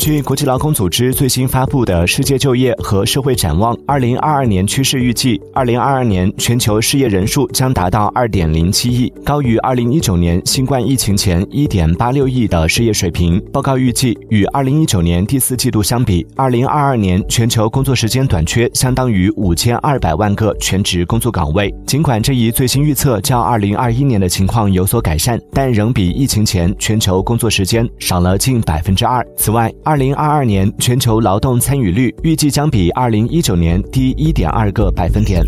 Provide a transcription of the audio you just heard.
据国际劳工组织最新发布的《世界就业和社会展望（二零二二年趋势预计）》，二零二二年全球失业人数将达到二点零七亿，高于二零一九年新冠疫情前一点八六亿的失业水平。报告预计，与二零一九年第四季度相比，二零二二年全球工作时间短缺相当于五千二百万个全职工作岗位。尽管这一最新预测较二零二一年的情况有所改善，但仍比疫情前全球工作时间少了近百分之二。此外，二零二二年全球劳动参与率预计将比二零一九年低一点二个百分点。